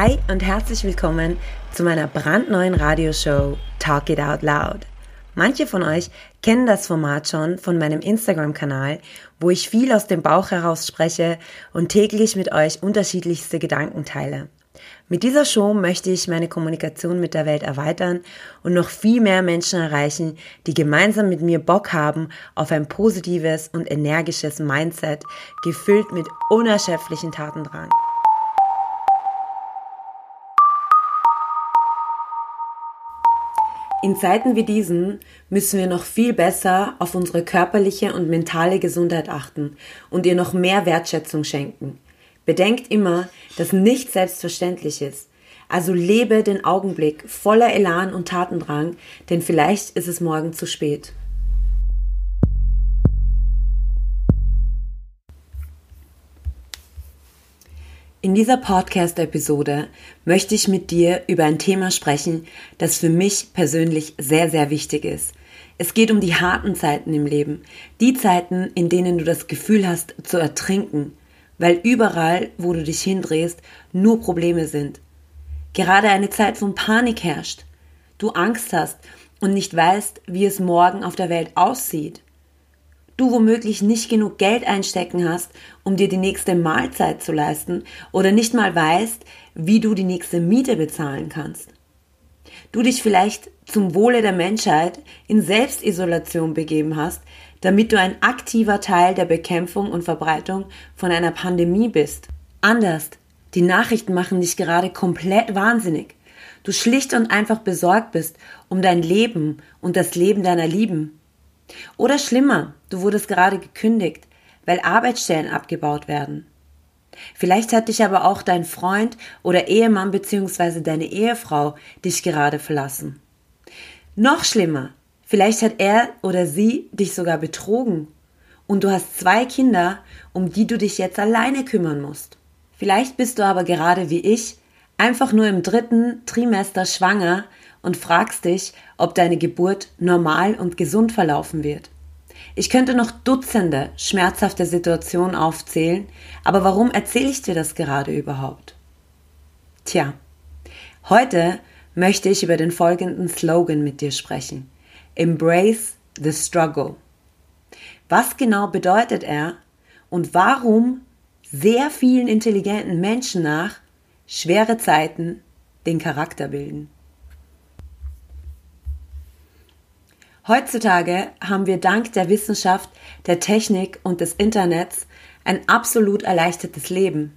Hi und herzlich willkommen zu meiner brandneuen Radioshow Talk It Out Loud. Manche von euch kennen das Format schon von meinem Instagram-Kanal, wo ich viel aus dem Bauch heraus spreche und täglich mit euch unterschiedlichste Gedanken teile. Mit dieser Show möchte ich meine Kommunikation mit der Welt erweitern und noch viel mehr Menschen erreichen, die gemeinsam mit mir Bock haben auf ein positives und energisches Mindset, gefüllt mit unerschöpflichen Tatendrang. In Zeiten wie diesen müssen wir noch viel besser auf unsere körperliche und mentale Gesundheit achten und ihr noch mehr Wertschätzung schenken. Bedenkt immer, dass nichts selbstverständlich ist. Also lebe den Augenblick voller Elan und Tatendrang, denn vielleicht ist es morgen zu spät. In dieser Podcast-Episode möchte ich mit dir über ein Thema sprechen, das für mich persönlich sehr, sehr wichtig ist. Es geht um die harten Zeiten im Leben, die Zeiten, in denen du das Gefühl hast zu ertrinken, weil überall, wo du dich hindrehst, nur Probleme sind. Gerade eine Zeit von Panik herrscht, du Angst hast und nicht weißt, wie es morgen auf der Welt aussieht du womöglich nicht genug Geld einstecken hast, um dir die nächste Mahlzeit zu leisten oder nicht mal weißt, wie du die nächste Miete bezahlen kannst. Du dich vielleicht zum Wohle der Menschheit in Selbstisolation begeben hast, damit du ein aktiver Teil der Bekämpfung und Verbreitung von einer Pandemie bist. Anders, die Nachrichten machen dich gerade komplett wahnsinnig. Du schlicht und einfach besorgt bist um dein Leben und das Leben deiner Lieben. Oder schlimmer, du wurdest gerade gekündigt, weil Arbeitsstellen abgebaut werden. Vielleicht hat dich aber auch dein Freund oder Ehemann bzw. deine Ehefrau dich gerade verlassen. Noch schlimmer, vielleicht hat er oder sie dich sogar betrogen und du hast zwei Kinder, um die du dich jetzt alleine kümmern musst. Vielleicht bist du aber gerade wie ich einfach nur im dritten Trimester schwanger und fragst dich, ob deine Geburt normal und gesund verlaufen wird. Ich könnte noch Dutzende schmerzhafte Situationen aufzählen, aber warum erzähle ich dir das gerade überhaupt? Tja, heute möchte ich über den folgenden Slogan mit dir sprechen. Embrace the struggle. Was genau bedeutet er und warum sehr vielen intelligenten Menschen nach schwere Zeiten den Charakter bilden? Heutzutage haben wir dank der Wissenschaft, der Technik und des Internets ein absolut erleichtertes Leben.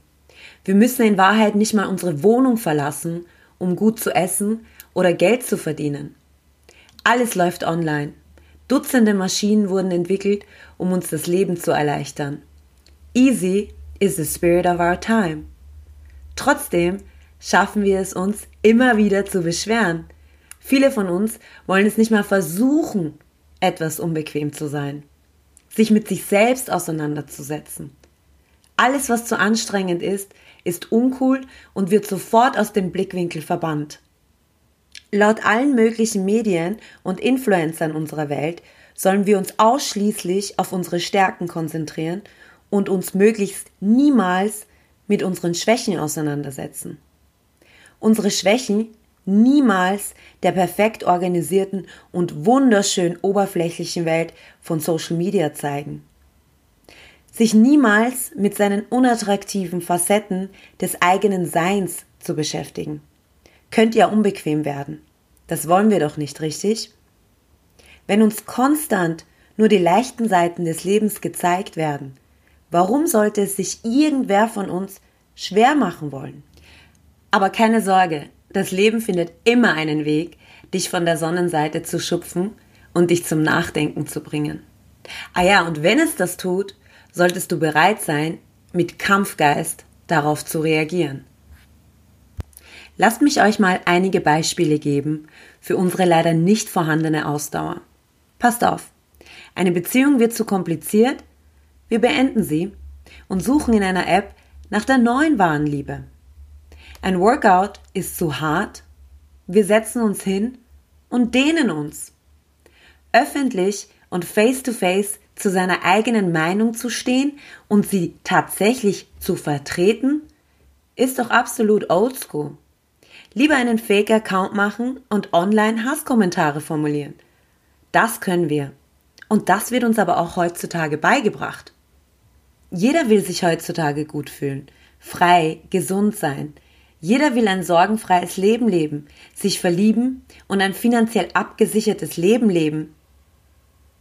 Wir müssen in Wahrheit nicht mal unsere Wohnung verlassen, um gut zu essen oder Geld zu verdienen. Alles läuft online. Dutzende Maschinen wurden entwickelt, um uns das Leben zu erleichtern. Easy is the spirit of our time. Trotzdem schaffen wir es uns immer wieder zu beschweren, Viele von uns wollen es nicht mal versuchen, etwas unbequem zu sein, sich mit sich selbst auseinanderzusetzen. Alles, was zu anstrengend ist, ist uncool und wird sofort aus dem Blickwinkel verbannt. Laut allen möglichen Medien und Influencern unserer Welt sollen wir uns ausschließlich auf unsere Stärken konzentrieren und uns möglichst niemals mit unseren Schwächen auseinandersetzen. Unsere Schwächen niemals der perfekt organisierten und wunderschön oberflächlichen Welt von Social Media zeigen. Sich niemals mit seinen unattraktiven Facetten des eigenen Seins zu beschäftigen. Könnte ja unbequem werden. Das wollen wir doch nicht, richtig? Wenn uns konstant nur die leichten Seiten des Lebens gezeigt werden, warum sollte es sich irgendwer von uns schwer machen wollen? Aber keine Sorge, das Leben findet immer einen Weg, dich von der Sonnenseite zu schupfen und dich zum Nachdenken zu bringen. Ah ja, und wenn es das tut, solltest du bereit sein, mit Kampfgeist darauf zu reagieren. Lasst mich euch mal einige Beispiele geben für unsere leider nicht vorhandene Ausdauer. Passt auf. Eine Beziehung wird zu kompliziert, wir beenden sie und suchen in einer App nach der neuen wahren Liebe. Ein Workout ist zu hart. Wir setzen uns hin und dehnen uns. Öffentlich und face-to-face zu seiner eigenen Meinung zu stehen und sie tatsächlich zu vertreten, ist doch absolut oldschool. Lieber einen Fake-Account machen und online Hasskommentare formulieren. Das können wir. Und das wird uns aber auch heutzutage beigebracht. Jeder will sich heutzutage gut fühlen, frei, gesund sein. Jeder will ein sorgenfreies Leben leben, sich verlieben und ein finanziell abgesichertes Leben leben.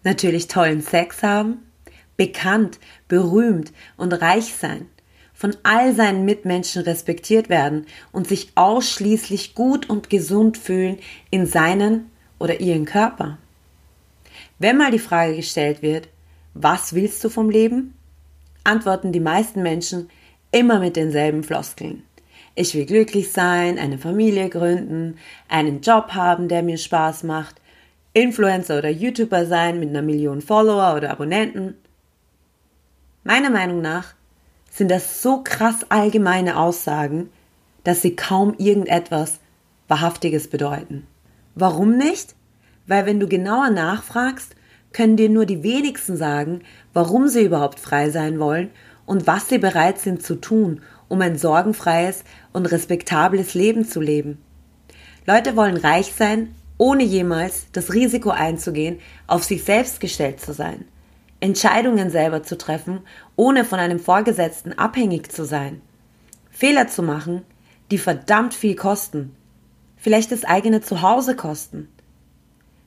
Natürlich tollen Sex haben, bekannt, berühmt und reich sein, von all seinen Mitmenschen respektiert werden und sich ausschließlich gut und gesund fühlen in seinen oder ihren Körper. Wenn mal die Frage gestellt wird, was willst du vom Leben? antworten die meisten Menschen immer mit denselben Floskeln. Ich will glücklich sein, eine Familie gründen, einen Job haben, der mir Spaß macht, Influencer oder YouTuber sein mit einer Million Follower oder Abonnenten. Meiner Meinung nach sind das so krass allgemeine Aussagen, dass sie kaum irgendetwas Wahrhaftiges bedeuten. Warum nicht? Weil wenn du genauer nachfragst, können dir nur die wenigsten sagen, warum sie überhaupt frei sein wollen und was sie bereit sind zu tun, um ein sorgenfreies und respektables Leben zu leben. Leute wollen reich sein, ohne jemals das Risiko einzugehen, auf sich selbst gestellt zu sein. Entscheidungen selber zu treffen, ohne von einem Vorgesetzten abhängig zu sein. Fehler zu machen, die verdammt viel kosten. Vielleicht das eigene Zuhause kosten.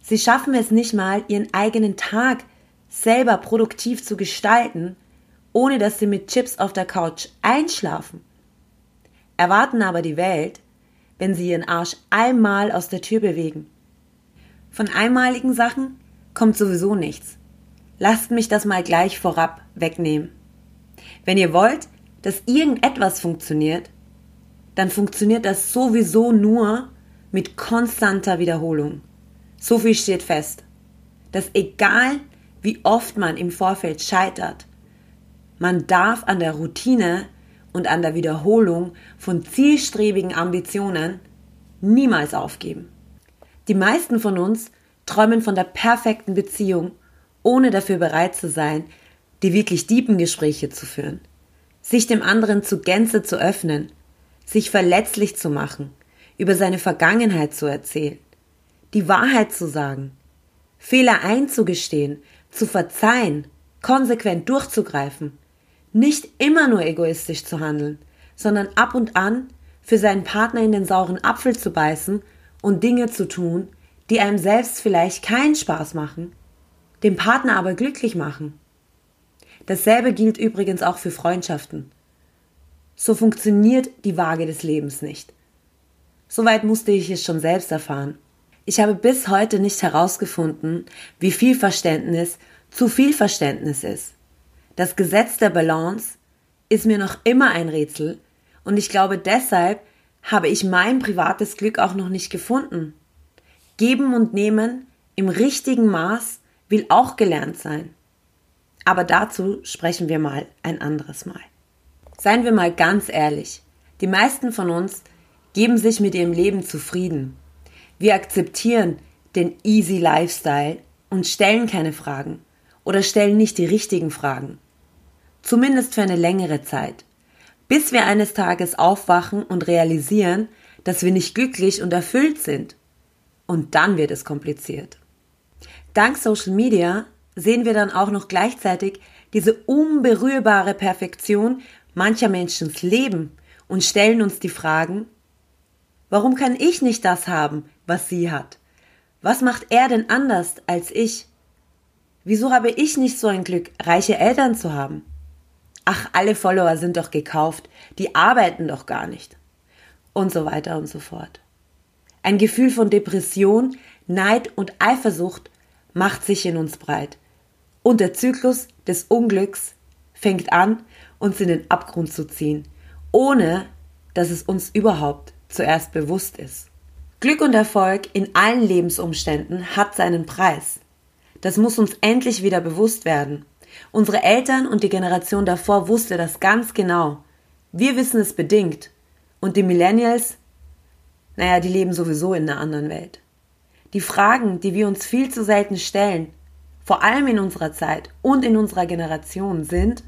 Sie schaffen es nicht mal, ihren eigenen Tag selber produktiv zu gestalten, ohne dass sie mit Chips auf der Couch einschlafen. Erwarten aber die Welt, wenn sie ihren Arsch einmal aus der Tür bewegen. Von einmaligen Sachen kommt sowieso nichts. Lasst mich das mal gleich vorab wegnehmen. Wenn ihr wollt, dass irgendetwas funktioniert, dann funktioniert das sowieso nur mit konstanter Wiederholung. So viel steht fest, dass egal wie oft man im Vorfeld scheitert, man darf an der Routine und an der Wiederholung von zielstrebigen Ambitionen niemals aufgeben. Die meisten von uns träumen von der perfekten Beziehung ohne dafür bereit zu sein, die wirklich tiefen Gespräche zu führen, sich dem anderen zu Gänze zu öffnen, sich verletzlich zu machen, über seine Vergangenheit zu erzählen, die Wahrheit zu sagen, Fehler einzugestehen, zu verzeihen, konsequent durchzugreifen, nicht immer nur egoistisch zu handeln, sondern ab und an für seinen Partner in den sauren Apfel zu beißen und Dinge zu tun, die einem selbst vielleicht keinen Spaß machen, den Partner aber glücklich machen. Dasselbe gilt übrigens auch für Freundschaften. So funktioniert die Waage des Lebens nicht. Soweit musste ich es schon selbst erfahren. Ich habe bis heute nicht herausgefunden, wie viel Verständnis zu viel Verständnis ist. Das Gesetz der Balance ist mir noch immer ein Rätsel und ich glaube deshalb habe ich mein privates Glück auch noch nicht gefunden. Geben und nehmen im richtigen Maß will auch gelernt sein. Aber dazu sprechen wir mal ein anderes Mal. Seien wir mal ganz ehrlich. Die meisten von uns geben sich mit ihrem Leben zufrieden. Wir akzeptieren den easy Lifestyle und stellen keine Fragen oder stellen nicht die richtigen Fragen. Zumindest für eine längere Zeit. Bis wir eines Tages aufwachen und realisieren, dass wir nicht glücklich und erfüllt sind. Und dann wird es kompliziert. Dank Social Media sehen wir dann auch noch gleichzeitig diese unberührbare Perfektion mancher Menschens Leben und stellen uns die Fragen, warum kann ich nicht das haben, was sie hat? Was macht er denn anders als ich? Wieso habe ich nicht so ein Glück, reiche Eltern zu haben? Ach, alle Follower sind doch gekauft, die arbeiten doch gar nicht. Und so weiter und so fort. Ein Gefühl von Depression, Neid und Eifersucht macht sich in uns breit. Und der Zyklus des Unglücks fängt an, uns in den Abgrund zu ziehen, ohne dass es uns überhaupt zuerst bewusst ist. Glück und Erfolg in allen Lebensumständen hat seinen Preis. Das muss uns endlich wieder bewusst werden. Unsere Eltern und die Generation davor wusste das ganz genau. Wir wissen es bedingt. Und die Millennials, naja, die leben sowieso in einer anderen Welt. Die Fragen, die wir uns viel zu selten stellen, vor allem in unserer Zeit und in unserer Generation, sind,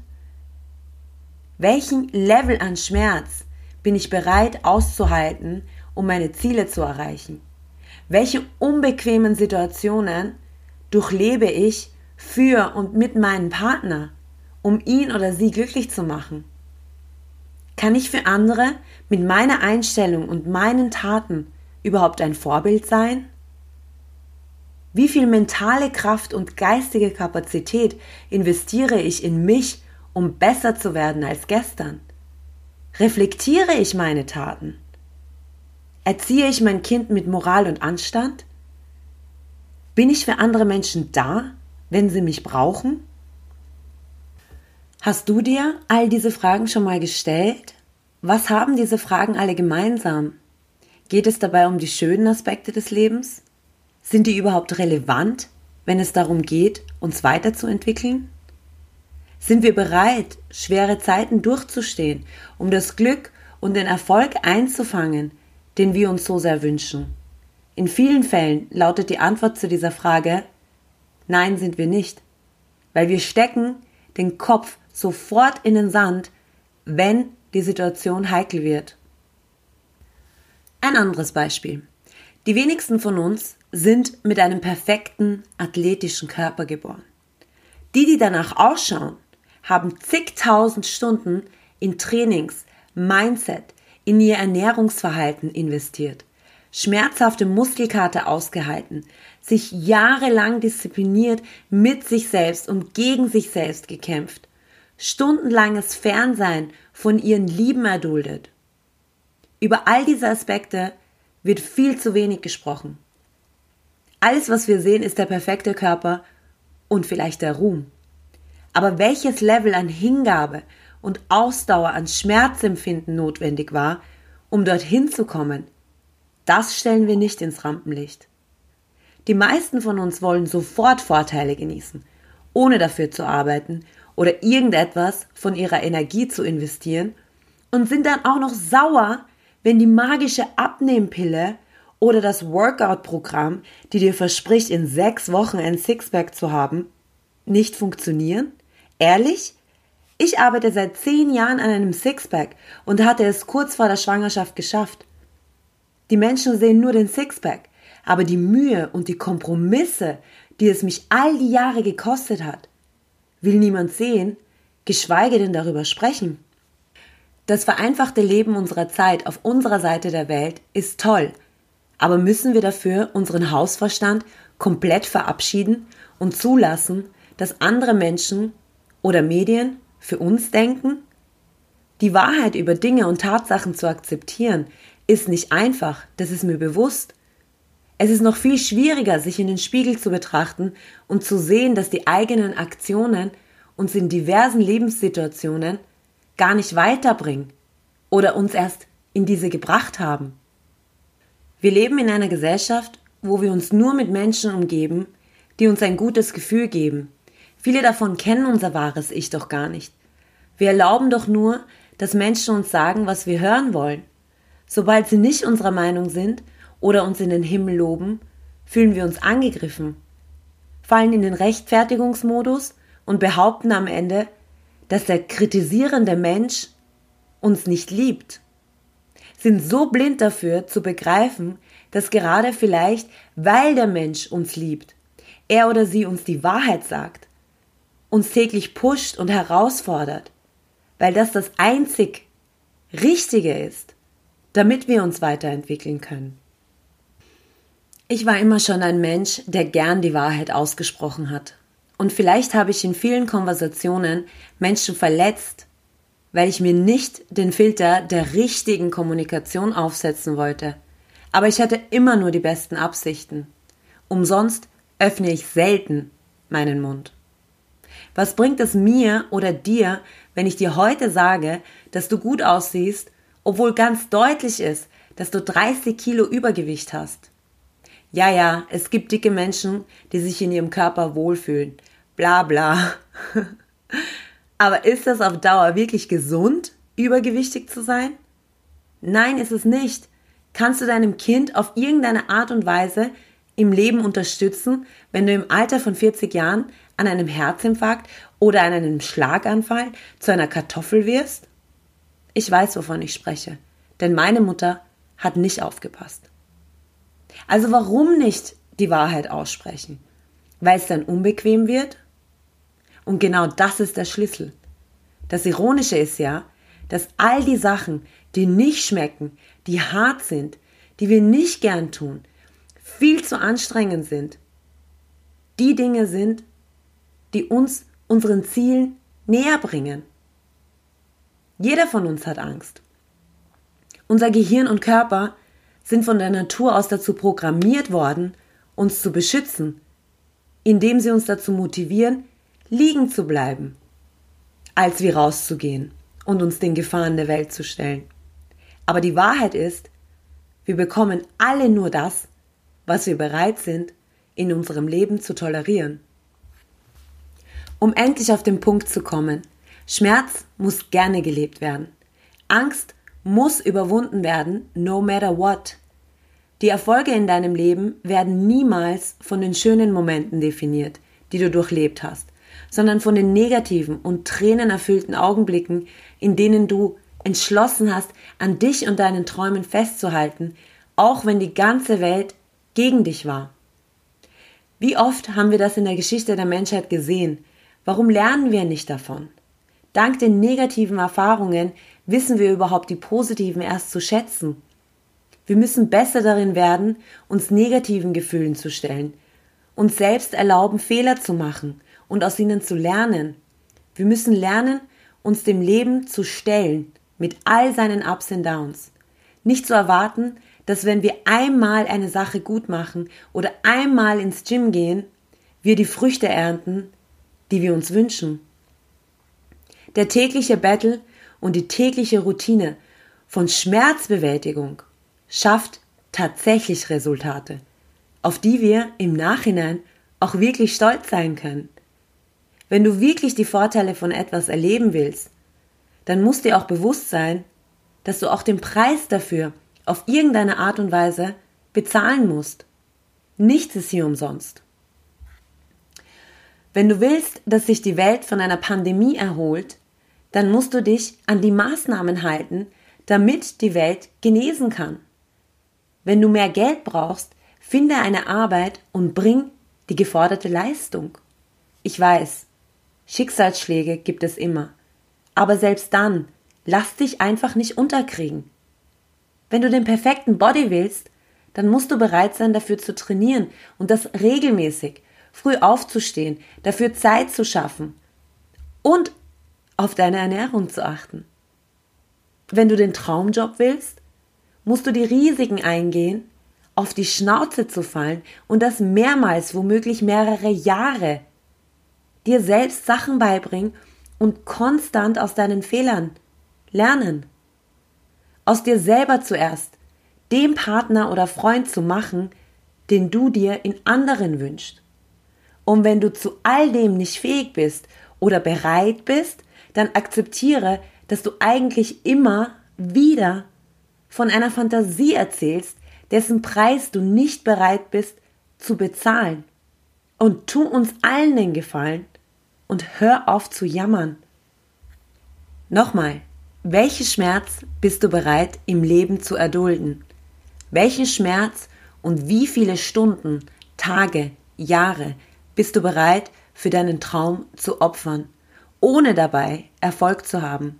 welchen Level an Schmerz bin ich bereit auszuhalten, um meine Ziele zu erreichen? Welche unbequemen Situationen durchlebe ich für und mit meinem Partner, um ihn oder sie glücklich zu machen? Kann ich für andere mit meiner Einstellung und meinen Taten überhaupt ein Vorbild sein? Wie viel mentale Kraft und geistige Kapazität investiere ich in mich, um besser zu werden als gestern? Reflektiere ich meine Taten? Erziehe ich mein Kind mit Moral und Anstand? Bin ich für andere Menschen da, wenn sie mich brauchen? Hast du dir all diese Fragen schon mal gestellt? Was haben diese Fragen alle gemeinsam? Geht es dabei um die schönen Aspekte des Lebens? Sind die überhaupt relevant, wenn es darum geht, uns weiterzuentwickeln? Sind wir bereit, schwere Zeiten durchzustehen, um das Glück und den Erfolg einzufangen, den wir uns so sehr wünschen? In vielen Fällen lautet die Antwort zu dieser Frage Nein sind wir nicht, weil wir stecken den Kopf sofort in den Sand, wenn die Situation heikel wird. Ein anderes Beispiel. Die wenigsten von uns sind mit einem perfekten athletischen Körper geboren. Die, die danach ausschauen, haben zigtausend Stunden in Trainings, Mindset, in ihr Ernährungsverhalten investiert, schmerzhafte Muskelkater ausgehalten, sich jahrelang diszipliniert mit sich selbst und gegen sich selbst gekämpft, stundenlanges Fernsein von ihren Lieben erduldet. Über all diese Aspekte wird viel zu wenig gesprochen. Alles, was wir sehen, ist der perfekte Körper und vielleicht der Ruhm. Aber welches Level an Hingabe und Ausdauer an Schmerzempfinden notwendig war, um dorthin zu kommen, das stellen wir nicht ins Rampenlicht. Die meisten von uns wollen sofort Vorteile genießen, ohne dafür zu arbeiten oder irgendetwas von ihrer Energie zu investieren und sind dann auch noch sauer, wenn die magische Abnehmpille oder das Workout-Programm, die dir verspricht, in sechs Wochen ein Sixpack zu haben, nicht funktionieren? Ehrlich? Ich arbeite seit zehn Jahren an einem Sixpack und hatte es kurz vor der Schwangerschaft geschafft. Die Menschen sehen nur den Sixpack, aber die Mühe und die Kompromisse, die es mich all die Jahre gekostet hat, will niemand sehen, geschweige denn darüber sprechen. Das vereinfachte Leben unserer Zeit auf unserer Seite der Welt ist toll, aber müssen wir dafür unseren Hausverstand komplett verabschieden und zulassen, dass andere Menschen oder Medien für uns denken? Die Wahrheit über Dinge und Tatsachen zu akzeptieren, ist nicht einfach, das ist mir bewusst. Es ist noch viel schwieriger, sich in den Spiegel zu betrachten und zu sehen, dass die eigenen Aktionen uns in diversen Lebenssituationen gar nicht weiterbringen oder uns erst in diese gebracht haben. Wir leben in einer Gesellschaft, wo wir uns nur mit Menschen umgeben, die uns ein gutes Gefühl geben. Viele davon kennen unser wahres Ich doch gar nicht. Wir erlauben doch nur, dass Menschen uns sagen, was wir hören wollen. Sobald sie nicht unserer Meinung sind oder uns in den Himmel loben, fühlen wir uns angegriffen, fallen in den Rechtfertigungsmodus und behaupten am Ende, dass der kritisierende Mench uns nicht liebt, sind so blind dafür zu begreifen, dass gerade vielleicht, weil der Mensch uns liebt, er oder sie uns die Wahrheit sagt, uns täglich pusht und herausfordert, weil das das einzig Richtige ist, damit wir uns weiterentwickeln können. Ich war immer schon ein Mensch, der gern die Wahrheit ausgesprochen hat. Und vielleicht habe ich in vielen Konversationen Menschen verletzt, weil ich mir nicht den Filter der richtigen Kommunikation aufsetzen wollte. Aber ich hatte immer nur die besten Absichten. Umsonst öffne ich selten meinen Mund. Was bringt es mir oder dir, wenn ich dir heute sage, dass du gut aussiehst, obwohl ganz deutlich ist, dass du 30 Kilo Übergewicht hast? Ja, ja, es gibt dicke Menschen, die sich in ihrem Körper wohlfühlen. Bla bla. Aber ist das auf Dauer wirklich gesund, übergewichtig zu sein? Nein, ist es nicht. Kannst du deinem Kind auf irgendeine Art und Weise im Leben unterstützen, wenn du im Alter von 40 Jahren an einem Herzinfarkt oder an einem Schlaganfall zu einer Kartoffel wirst? Ich weiß, wovon ich spreche. denn meine Mutter hat nicht aufgepasst. Also warum nicht die Wahrheit aussprechen? Weil es dann unbequem wird? Und genau das ist der Schlüssel. Das Ironische ist ja, dass all die Sachen, die nicht schmecken, die hart sind, die wir nicht gern tun, viel zu anstrengend sind, die Dinge sind, die uns unseren Zielen näher bringen. Jeder von uns hat Angst. Unser Gehirn und Körper sind von der Natur aus dazu programmiert worden, uns zu beschützen, indem sie uns dazu motivieren, liegen zu bleiben, als wie rauszugehen und uns den Gefahren der Welt zu stellen. Aber die Wahrheit ist, wir bekommen alle nur das, was wir bereit sind, in unserem Leben zu tolerieren. Um endlich auf den Punkt zu kommen, Schmerz muss gerne gelebt werden. Angst muss überwunden werden, no matter what. Die Erfolge in deinem Leben werden niemals von den schönen Momenten definiert, die du durchlebt hast, sondern von den negativen und tränenerfüllten Augenblicken, in denen du entschlossen hast, an dich und deinen Träumen festzuhalten, auch wenn die ganze Welt gegen dich war. Wie oft haben wir das in der Geschichte der Menschheit gesehen? Warum lernen wir nicht davon? Dank den negativen Erfahrungen wissen wir überhaupt die positiven erst zu schätzen. Wir müssen besser darin werden, uns negativen Gefühlen zu stellen, uns selbst erlauben, Fehler zu machen und aus ihnen zu lernen. Wir müssen lernen, uns dem Leben zu stellen, mit all seinen Ups und Downs. Nicht zu erwarten, dass wenn wir einmal eine Sache gut machen oder einmal ins Gym gehen, wir die Früchte ernten, die wir uns wünschen. Der tägliche Battle und die tägliche Routine von Schmerzbewältigung schafft tatsächlich Resultate, auf die wir im Nachhinein auch wirklich stolz sein können. Wenn du wirklich die Vorteile von etwas erleben willst, dann muss dir auch bewusst sein, dass du auch den Preis dafür auf irgendeine Art und Weise bezahlen musst. Nichts ist hier umsonst. Wenn du willst, dass sich die Welt von einer Pandemie erholt, dann musst du dich an die Maßnahmen halten, damit die Welt genesen kann. Wenn du mehr Geld brauchst, finde eine Arbeit und bring die geforderte Leistung. Ich weiß, Schicksalsschläge gibt es immer. Aber selbst dann, lass dich einfach nicht unterkriegen. Wenn du den perfekten Body willst, dann musst du bereit sein, dafür zu trainieren und das regelmäßig, früh aufzustehen, dafür Zeit zu schaffen und auf deine Ernährung zu achten. Wenn du den Traumjob willst, musst du die Risiken eingehen, auf die Schnauze zu fallen und das mehrmals, womöglich mehrere Jahre. Dir selbst Sachen beibringen und konstant aus deinen Fehlern lernen aus dir selber zuerst dem Partner oder Freund zu machen, den du dir in anderen wünschst. Und wenn du zu all dem nicht fähig bist oder bereit bist, dann akzeptiere, dass du eigentlich immer wieder von einer Fantasie erzählst, dessen Preis du nicht bereit bist zu bezahlen. Und tu uns allen den Gefallen und hör auf zu jammern. Nochmal, welchen Schmerz bist du bereit im Leben zu erdulden? Welchen Schmerz und wie viele Stunden, Tage, Jahre bist du bereit für deinen Traum zu opfern, ohne dabei Erfolg zu haben?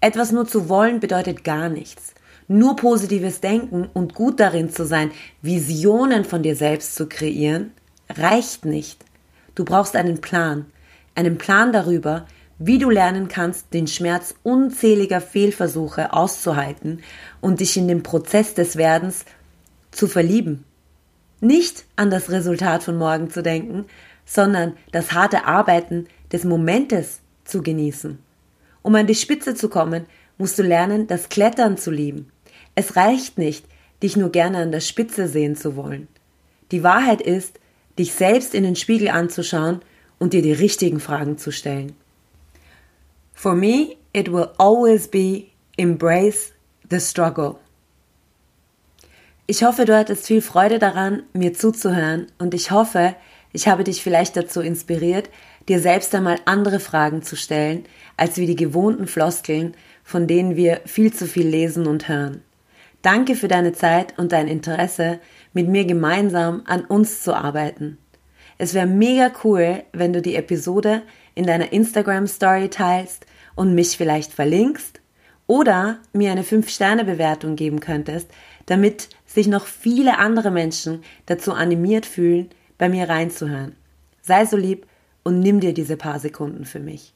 Etwas nur zu wollen bedeutet gar nichts. Nur positives Denken und gut darin zu sein, Visionen von dir selbst zu kreieren, reicht nicht. Du brauchst einen Plan, einen Plan darüber, wie du lernen kannst, den Schmerz unzähliger Fehlversuche auszuhalten und dich in den Prozess des Werdens zu verlieben. Nicht an das Resultat von morgen zu denken, sondern das harte Arbeiten des Momentes zu genießen. Um an die Spitze zu kommen, musst du lernen, das Klettern zu lieben. Es reicht nicht, dich nur gerne an der Spitze sehen zu wollen. Die Wahrheit ist, dich selbst in den Spiegel anzuschauen und dir die richtigen Fragen zu stellen. For me, it will always be embrace the struggle. Ich hoffe, du hattest viel Freude daran, mir zuzuhören und ich hoffe, ich habe dich vielleicht dazu inspiriert, dir selbst einmal andere Fragen zu stellen, als wie die gewohnten Floskeln, von denen wir viel zu viel lesen und hören. Danke für deine Zeit und dein Interesse, mit mir gemeinsam an uns zu arbeiten. Es wäre mega cool, wenn du die Episode in deiner Instagram Story teilst und mich vielleicht verlinkst oder mir eine 5-Sterne-Bewertung geben könntest, damit sich noch viele andere Menschen dazu animiert fühlen, bei mir reinzuhören. Sei so lieb und nimm dir diese paar Sekunden für mich.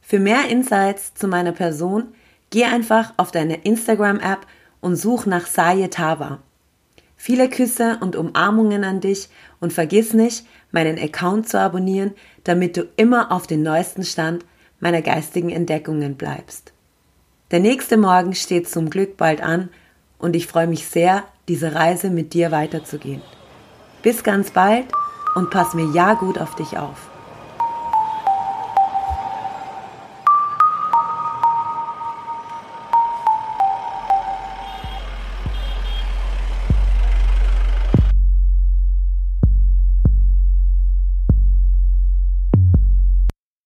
Für mehr Insights zu meiner Person geh einfach auf deine Instagram-App und such nach Sayetava. Viele Küsse und Umarmungen an dich und vergiss nicht, meinen Account zu abonnieren, damit du immer auf den neuesten Stand meiner geistigen Entdeckungen bleibst. Der nächste Morgen steht zum Glück bald an und ich freue mich sehr, diese Reise mit dir weiterzugehen. Bis ganz bald und pass mir ja gut auf dich auf.